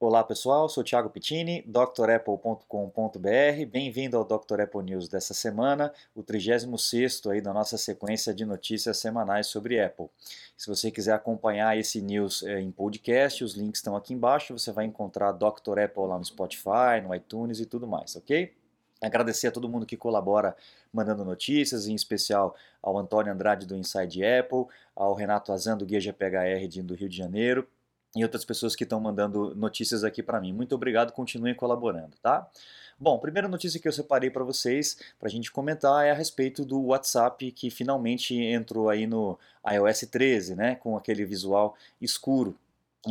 Olá pessoal, sou Thiago Pittini, drapple.com.br. Bem-vindo ao Dr. Apple News dessa semana, o 36º aí da nossa sequência de notícias semanais sobre Apple. Se você quiser acompanhar esse news é, em podcast, os links estão aqui embaixo, você vai encontrar Dr. Apple lá no Spotify, no iTunes e tudo mais, ok? Agradecer a todo mundo que colabora mandando notícias, em especial ao Antônio Andrade do Inside Apple, ao Renato Azan do Guia GPHR do Rio de Janeiro, e outras pessoas que estão mandando notícias aqui para mim. Muito obrigado, continuem colaborando, tá? Bom, primeira notícia que eu separei para vocês, para a gente comentar, é a respeito do WhatsApp que finalmente entrou aí no iOS 13, né, com aquele visual escuro.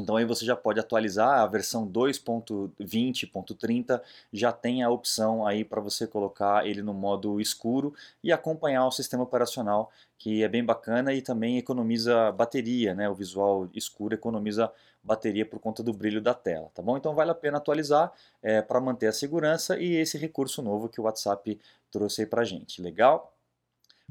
Então aí você já pode atualizar a versão 2.20.30 já tem a opção aí para você colocar ele no modo escuro e acompanhar o sistema operacional que é bem bacana e também economiza bateria, né? O visual escuro economiza bateria por conta do brilho da tela, tá bom? Então vale a pena atualizar é, para manter a segurança e esse recurso novo que o WhatsApp trouxe aí para gente, legal?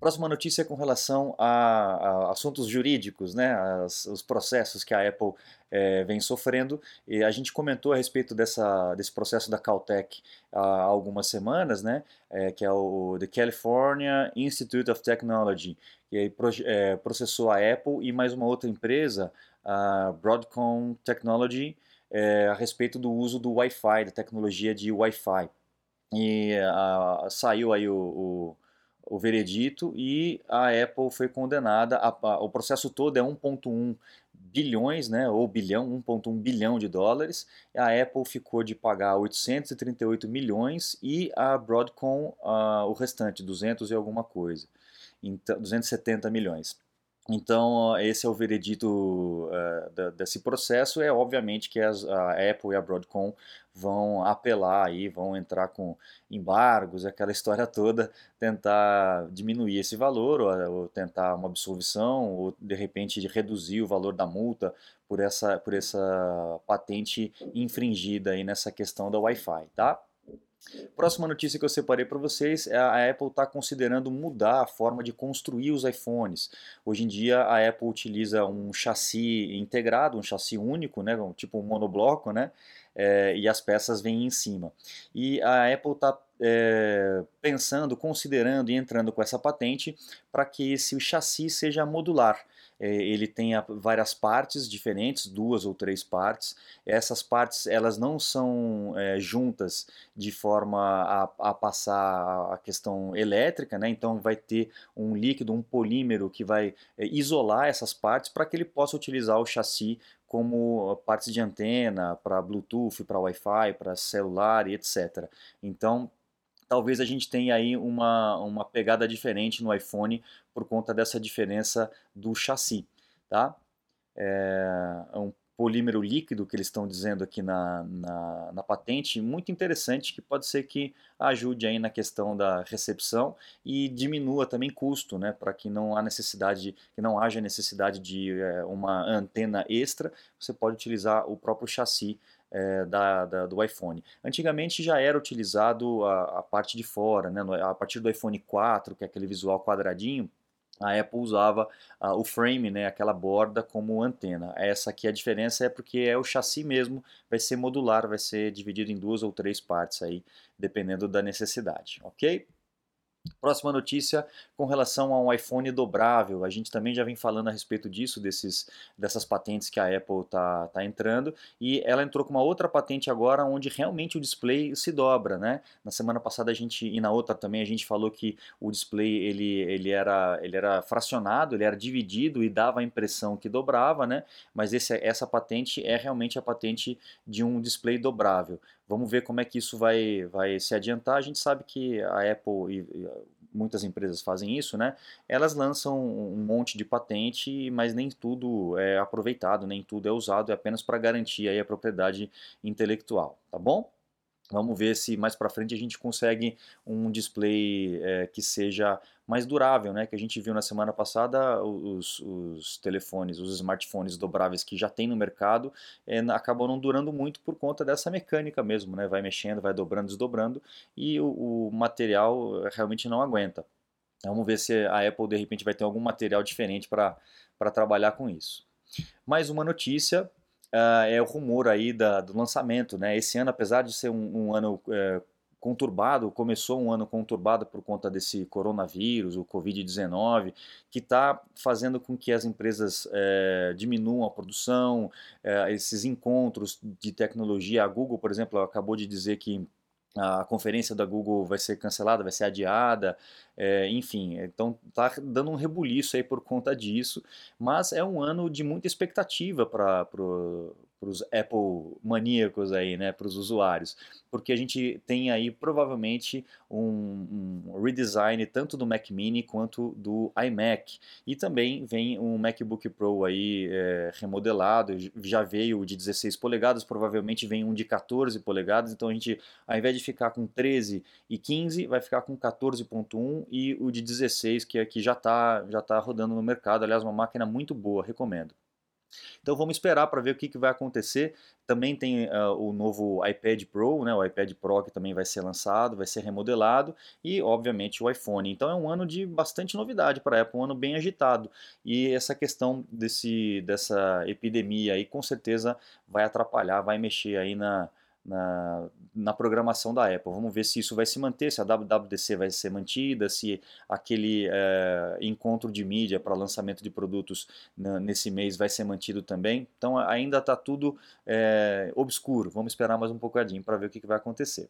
Próxima notícia é com relação a, a assuntos jurídicos, né, as, os processos que a Apple é, vem sofrendo. E a gente comentou a respeito dessa, desse processo da Caltech há algumas semanas, né, é, que é o The California Institute of Technology, que é, processou a Apple e mais uma outra empresa, a Broadcom Technology, a respeito do uso do Wi-Fi, da tecnologia de Wi-Fi. E a, saiu aí o, o o veredito e a Apple foi condenada. A, a, o processo todo é 1,1 bilhões, né, ou bilhão, 1,1 bilhão de dólares. A Apple ficou de pagar 838 milhões e a Broadcom uh, o restante, 200 e alguma coisa. Então, 270 milhões. Então, esse é o veredito uh, desse processo. É obviamente que as, a Apple e a Broadcom vão apelar aí, vão entrar com embargos, aquela história toda, tentar diminuir esse valor, ou, ou tentar uma absolvição, ou de repente reduzir o valor da multa por essa, por essa patente infringida aí nessa questão da Wi-Fi, tá? Próxima notícia que eu separei para vocês é a Apple está considerando mudar a forma de construir os iPhones. Hoje em dia a Apple utiliza um chassi integrado, um chassi único, né, tipo um monobloco, né, é, e as peças vêm em cima. E a Apple está é, pensando, considerando e entrando com essa patente para que esse chassi seja modular. É, ele tenha várias partes diferentes, duas ou três partes. Essas partes elas não são é, juntas de forma a, a, passar a questão elétrica, né? então vai ter um líquido, um polímero que vai é, isolar essas partes para que ele possa utilizar o chassi como partes de antena, para Bluetooth, para Wi-Fi, para celular e etc. Então talvez a gente tenha aí uma, uma pegada diferente no iPhone por conta dessa diferença do chassi, tá? É, é um polímero líquido que eles estão dizendo aqui na, na, na, patente, muito interessante, que pode ser que ajude aí na questão da recepção e diminua também custo, né, para que não há necessidade, que não haja necessidade de é, uma antena extra, você pode utilizar o próprio chassi é, da, da, do iPhone. Antigamente já era utilizado a, a parte de fora, né, a partir do iPhone 4, que é aquele visual quadradinho, a Apple usava o frame, né, aquela borda como antena. Essa aqui a diferença é porque é o chassi mesmo, vai ser modular, vai ser dividido em duas ou três partes aí, dependendo da necessidade, ok? Próxima notícia com relação a um iPhone dobrável. A gente também já vem falando a respeito disso, desses, dessas patentes que a Apple está tá entrando. E ela entrou com uma outra patente agora, onde realmente o display se dobra. Né? Na semana passada a gente, e na outra também, a gente falou que o display ele, ele, era, ele era fracionado, ele era dividido e dava a impressão que dobrava, né? mas esse, essa patente é realmente a patente de um display dobrável. Vamos ver como é que isso vai, vai se adiantar. A gente sabe que a Apple e muitas empresas fazem isso, né? Elas lançam um monte de patente, mas nem tudo é aproveitado, nem tudo é usado, é apenas para garantir aí a propriedade intelectual, tá bom? Vamos ver se mais para frente a gente consegue um display é, que seja mais durável, né? Que a gente viu na semana passada os, os telefones, os smartphones dobráveis que já tem no mercado é, acabam não durando muito por conta dessa mecânica mesmo, né? Vai mexendo, vai dobrando, desdobrando e o, o material realmente não aguenta. Vamos ver se a Apple de repente vai ter algum material diferente para trabalhar com isso. Mais uma notícia uh, é o rumor aí da, do lançamento, né? Esse ano, apesar de ser um, um ano uh, conturbado, começou um ano conturbado por conta desse coronavírus, o Covid-19, que está fazendo com que as empresas é, diminuam a produção, é, esses encontros de tecnologia. A Google, por exemplo, acabou de dizer que a conferência da Google vai ser cancelada, vai ser adiada, é, enfim, então tá dando um rebuliço aí por conta disso, mas é um ano de muita expectativa para os Apple maníacos aí, né, para os usuários, porque a gente tem aí provavelmente um, um, redesign tanto do Mac Mini quanto do iMac. E também vem um MacBook Pro aí é, remodelado, já veio o de 16 polegadas, provavelmente vem um de 14 polegadas, então a gente ao invés de ficar com 13 e 15, vai ficar com 14.1 e o de 16 que aqui já está já tá rodando no mercado, aliás uma máquina muito boa, recomendo. Então vamos esperar para ver o que, que, vai acontecer. Também tem uh, o novo iPad Pro, né, o iPad Pro que também vai ser lançado, vai ser remodelado e obviamente o iPhone. Então é um ano de bastante novidade para a Apple, um ano bem agitado. E essa questão desse, dessa epidemia aí com certeza vai atrapalhar, vai mexer aí na, na, na programação da Apple. Vamos ver se isso vai se manter, se a WWDC vai ser mantida, se aquele é, encontro de mídia para lançamento de produtos nesse mês vai ser mantido também. Então ainda está tudo é, obscuro. Vamos esperar mais um bocadinho para ver o que, que vai acontecer.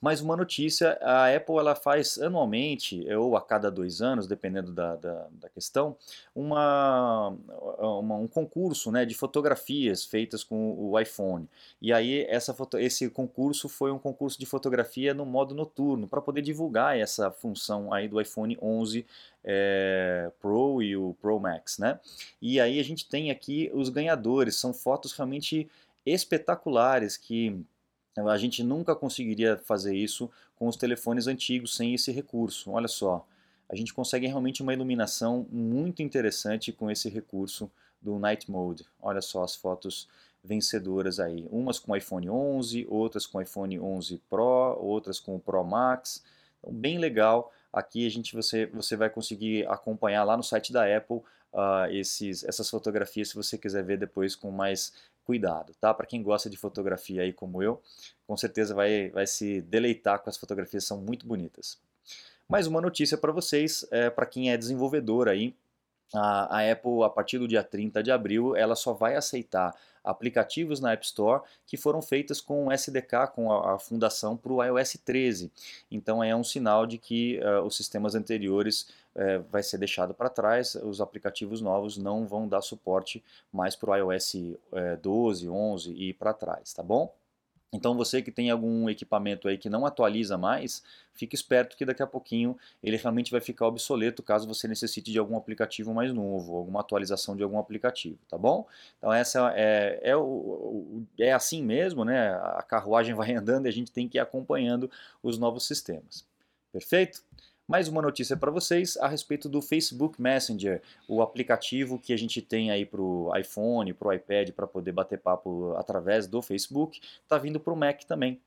Mais uma notícia, a Apple ela faz anualmente, ou a cada dois anos, dependendo da, da, da questão, uma, uma, um concurso né, de fotografias feitas com o iPhone. E aí essa foto, esse concurso foi um concurso de fotografia no modo noturno, para poder divulgar essa função aí do iPhone 11 é, Pro e o Pro Max. Né? E aí a gente tem aqui os ganhadores, são fotos realmente espetaculares que a gente nunca conseguiria fazer isso com os telefones antigos sem esse recurso. Olha só, a gente consegue realmente uma iluminação muito interessante com esse recurso do Night Mode. Olha só as fotos vencedoras aí. Umas com iPhone 11, outras com iPhone 11 Pro, outras com o Pro Max. Então, bem legal. Aqui a gente você, você vai conseguir acompanhar lá no site da Apple uh, esses, essas fotografias se você quiser ver depois com mais cuidado, tá? Para quem gosta de fotografia aí como eu, com certeza vai, vai se deleitar com as fotografias, são muito bonitas. Mais uma notícia para vocês, é, para quem é desenvolvedor aí, a, a Apple, a partir do dia 30 de abril, ela só vai aceitar aplicativos na App Store que foram feitas com o SDK, com a, a fundação para o iOS 13. Então é um sinal de que uh, os sistemas anteriores uh, vai ser deixado para trás, os aplicativos novos não vão dar suporte mais para o iOS uh, 12, 11 e para trás, tá bom? Então você que tem algum equipamento aí que não atualiza mais, fique esperto que daqui a pouquinho ele realmente vai ficar obsoleto caso você necessite de algum aplicativo mais novo, alguma atualização de algum aplicativo, tá bom? Então essa é, é, o, é assim mesmo, né? A carruagem vai andando e a gente tem que ir acompanhando os novos sistemas. Perfeito? Mais uma notícia para vocês a respeito do Facebook Messenger, o aplicativo que a gente tem aí para o iPhone, para o iPad, para poder bater papo através do Facebook, está vindo para o Mac também.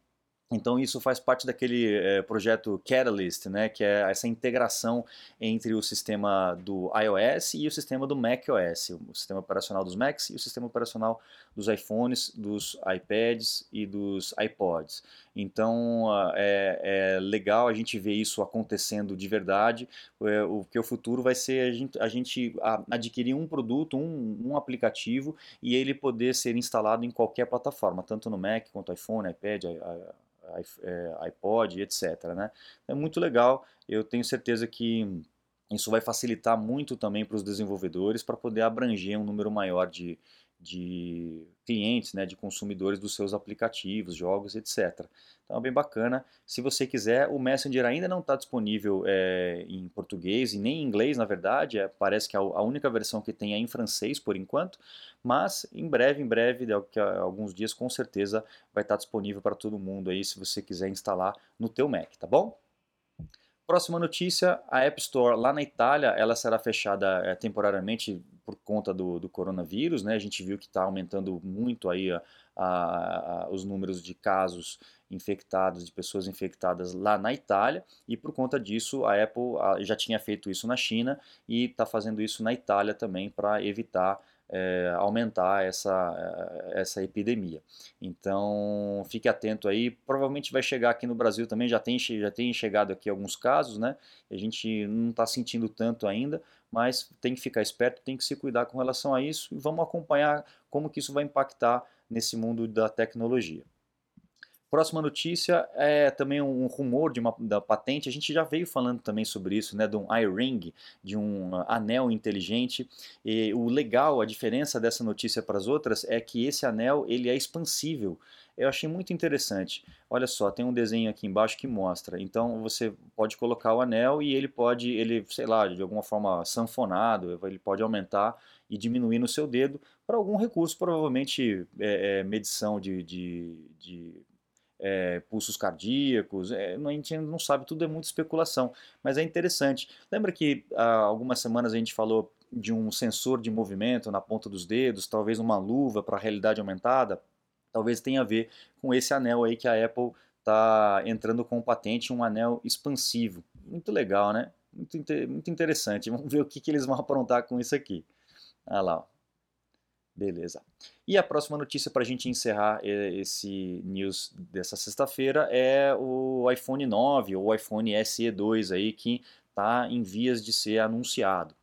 Então isso faz parte daquele é, projeto Catalyst, né, que é essa integração entre o sistema do iOS e o sistema do macOS, o sistema operacional dos Macs e o sistema operacional dos iPhones, dos iPads e dos iPods. Então é, é legal a gente ver isso acontecendo de verdade, é, o que o futuro vai ser a gente, a gente adquirir um produto, um, um aplicativo e ele poder ser instalado em qualquer plataforma, tanto no Mac quanto iPhone, iPad, é, iPod, etc. Né? É muito legal, eu tenho certeza que isso vai facilitar muito também para os desenvolvedores para poder abranger um número maior de, de clientes, né, de consumidores dos seus aplicativos, jogos, etc. Então é bem bacana. Se você quiser, o Messenger ainda não está disponível é, em português e nem em inglês, na verdade. É, parece que a, a, única versão que tem é em francês por enquanto, mas em breve, em breve, daqui a alguns dias, com certeza vai estar tá disponível para todo mundo aí, se você quiser instalar no teu Mac, tá bom? Próxima notícia, a App Store lá na Itália, ela será fechada é, temporariamente por conta do, do, coronavírus, né? A gente viu que está aumentando muito aí a, a, a, os números de casos infectados, de pessoas infectadas lá na Itália, e por conta disso a Apple já tinha feito isso na China e está fazendo isso na Itália também para evitar é, aumentar essa, é, essa epidemia. Então, fique atento aí. Provavelmente vai chegar aqui no Brasil também, já tem, já tem chegado aqui alguns casos, né? A gente não está sentindo tanto ainda, mas tem que ficar esperto, tem que se cuidar com relação a isso e vamos acompanhar como que isso vai impactar nesse mundo da tecnologia. Próxima notícia é também um rumor de uma da patente. A gente já veio falando também sobre isso, né, de um iRing, de um anel inteligente. E o legal, a diferença dessa notícia para as outras é que esse anel ele é expansível. Eu achei muito interessante. Olha só, tem um desenho aqui embaixo que mostra. Então você pode colocar o anel e ele pode, ele, sei lá, de alguma forma sanfonado, ele pode aumentar e diminuir no seu dedo para algum recurso, provavelmente é, é, medição de, de, de é, pulsos cardíacos, é, a gente não sabe, tudo é muita especulação, mas é interessante. Lembra que há algumas semanas a gente falou de um sensor de movimento na ponta dos dedos, talvez uma luva para realidade aumentada? Talvez tenha a ver com esse anel aí que a Apple está entrando com patente, um anel expansivo. Muito legal, né? Muito, muito interessante. Vamos ver o que, que eles vão aprontar com isso aqui. Olha lá. Beleza. E a próxima notícia para a gente encerrar esse news dessa sexta-feira é o iPhone 9 ou iPhone SE 2 aí que está em vias de ser anunciado.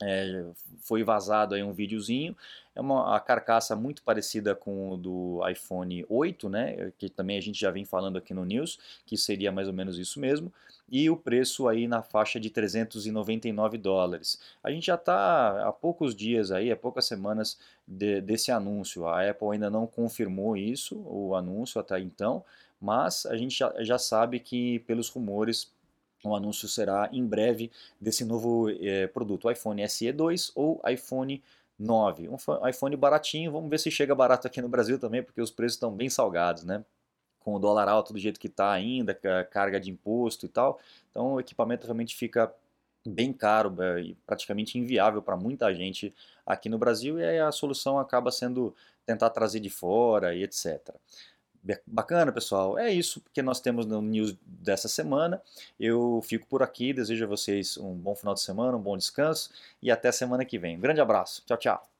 É, foi vazado aí um videozinho, é uma a carcaça muito parecida com o do iPhone 8, né, que também a gente já vem falando aqui no News, que seria mais ou menos isso mesmo, e o preço aí na faixa de 399 dólares. A gente já está há poucos dias aí, há poucas semanas de, desse anúncio. A Apple ainda não confirmou isso, o anúncio até então, mas a gente já, já sabe que pelos rumores o anúncio será em breve desse novo é, produto, iPhone SE 2 ou iPhone 9. Um iPhone baratinho, vamos ver se chega barato aqui no Brasil também, porque os preços estão bem salgados, né? Com o dólar alto do jeito que está ainda, carga de imposto e tal. Então o equipamento realmente fica bem caro é, e praticamente inviável para muita gente aqui no Brasil e aí a solução acaba sendo tentar trazer de fora e etc. Bacana, pessoal. É isso que nós temos no news dessa semana. Eu fico por aqui, desejo a vocês um bom final de semana, um bom descanso e até semana que vem. Um grande abraço. Tchau, tchau.